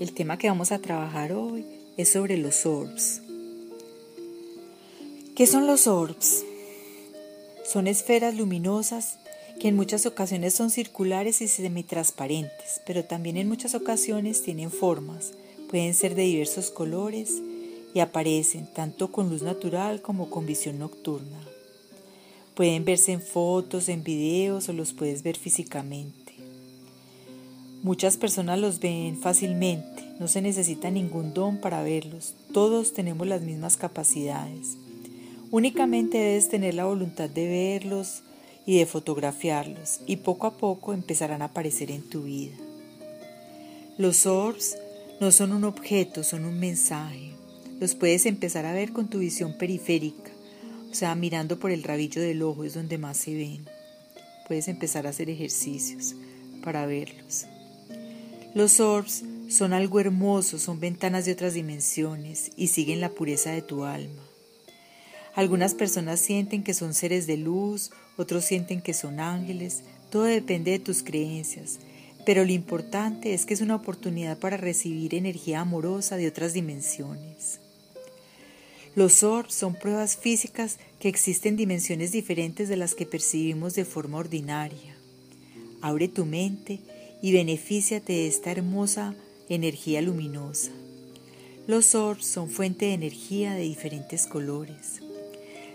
El tema que vamos a trabajar hoy es sobre los orbs. ¿Qué son los orbs? Son esferas luminosas que en muchas ocasiones son circulares y semitransparentes, pero también en muchas ocasiones tienen formas, pueden ser de diversos colores y aparecen tanto con luz natural como con visión nocturna. Pueden verse en fotos, en videos o los puedes ver físicamente. Muchas personas los ven fácilmente, no se necesita ningún don para verlos, todos tenemos las mismas capacidades. Únicamente debes tener la voluntad de verlos y de fotografiarlos y poco a poco empezarán a aparecer en tu vida. Los orbs no son un objeto, son un mensaje. Los puedes empezar a ver con tu visión periférica, o sea, mirando por el rabillo del ojo es donde más se ven. Puedes empezar a hacer ejercicios para verlos. Los orbs son algo hermoso, son ventanas de otras dimensiones y siguen la pureza de tu alma. Algunas personas sienten que son seres de luz, otros sienten que son ángeles, todo depende de tus creencias, pero lo importante es que es una oportunidad para recibir energía amorosa de otras dimensiones. Los orbs son pruebas físicas que existen dimensiones diferentes de las que percibimos de forma ordinaria. Abre tu mente y benefíciate de esta hermosa energía luminosa. Los orbs son fuente de energía de diferentes colores.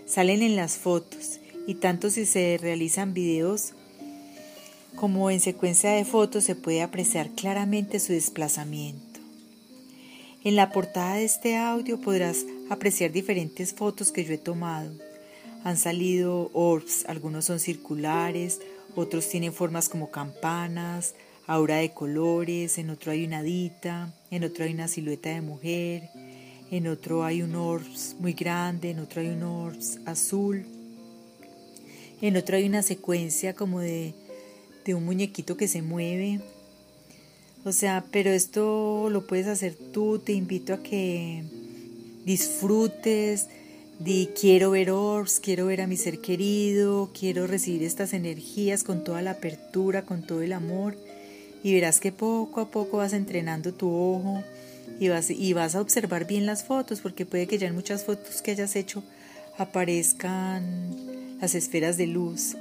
Salen en las fotos y tanto si se realizan videos como en secuencia de fotos se puede apreciar claramente su desplazamiento. En la portada de este audio podrás apreciar diferentes fotos que yo he tomado. Han salido orbs, algunos son circulares, otros tienen formas como campanas, aura de colores, en otro hay una dita, en otro hay una silueta de mujer, en otro hay un orbs muy grande, en otro hay un orbs azul, en otro hay una secuencia como de, de un muñequito que se mueve. O sea, pero esto lo puedes hacer tú, te invito a que disfrutes, di quiero ver orbs, quiero ver a mi ser querido, quiero recibir estas energías con toda la apertura, con todo el amor y verás que poco a poco vas entrenando tu ojo y vas, y vas a observar bien las fotos, porque puede que ya en muchas fotos que hayas hecho aparezcan las esferas de luz.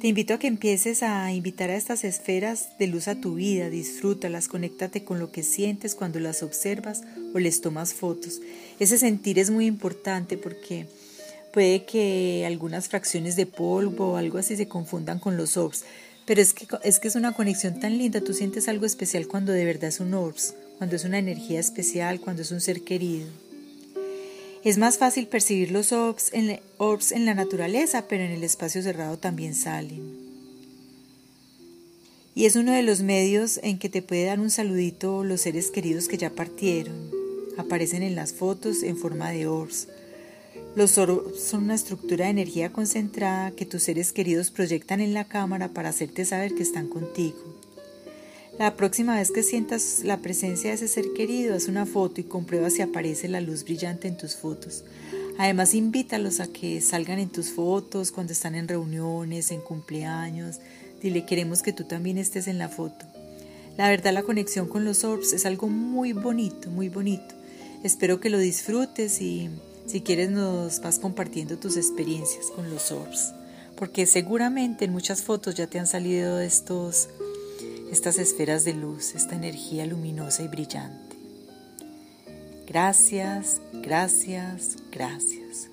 Te invito a que empieces a invitar a estas esferas de luz a tu vida, disfrútalas, conéctate con lo que sientes cuando las observas o les tomas fotos. Ese sentir es muy importante porque puede que algunas fracciones de polvo o algo así se confundan con los orbs, pero es que, es que es una conexión tan linda, tú sientes algo especial cuando de verdad es un orbs, cuando es una energía especial, cuando es un ser querido. Es más fácil percibir los orbs en, orbs en la naturaleza, pero en el espacio cerrado también salen. Y es uno de los medios en que te puede dar un saludito los seres queridos que ya partieron. Aparecen en las fotos en forma de orbs. Los orbs son una estructura de energía concentrada que tus seres queridos proyectan en la cámara para hacerte saber que están contigo. La próxima vez que sientas la presencia de ese ser querido, haz una foto y comprueba si aparece la luz brillante en tus fotos. Además, invítalos a que salgan en tus fotos cuando están en reuniones, en cumpleaños. Dile, queremos que tú también estés en la foto. La verdad, la conexión con los orbs es algo muy bonito, muy bonito. Espero que lo disfrutes y si quieres nos vas compartiendo tus experiencias con los orbs, porque seguramente en muchas fotos ya te han salido estos, estas esferas de luz, esta energía luminosa y brillante. Gracias, gracias, gracias.